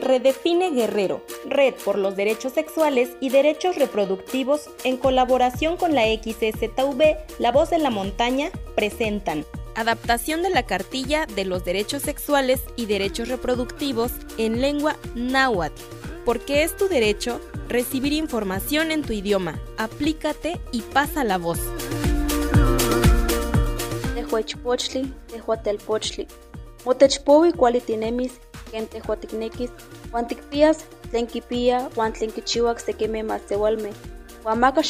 Redefine Guerrero, Red por los Derechos Sexuales y Derechos Reproductivos, en colaboración con la XSTV, La Voz de la Montaña, presentan Adaptación de la cartilla de los derechos sexuales y derechos reproductivos en lengua náhuatl, porque es tu derecho recibir información en tu idioma. Aplícate y pasa la voz. Tehuachpochtli, Tehuatelpochtli. Motechpowi kualitinemis, ken tehuatiknekis, uan tikpias tlen kipia uan tlen kichiuak sekimej maseualmej. Uan maka